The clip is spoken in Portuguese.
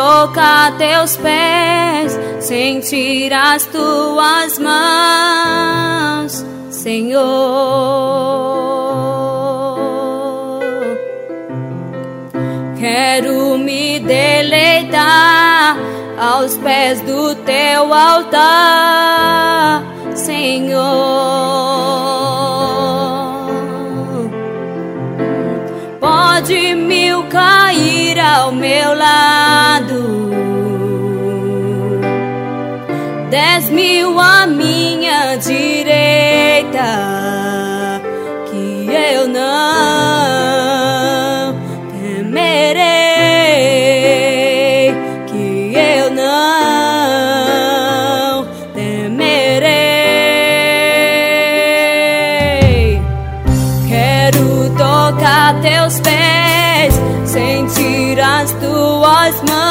tocar teus pés, sentir as tuas mãos, Senhor. Quero me deleitar aos pés do teu altar, Senhor. Pode mil cair ao meu lado, dez mil à minha direita, que eu não temerei, que eu não temerei. Quero tocar teus pés, sentir as tuas mãos.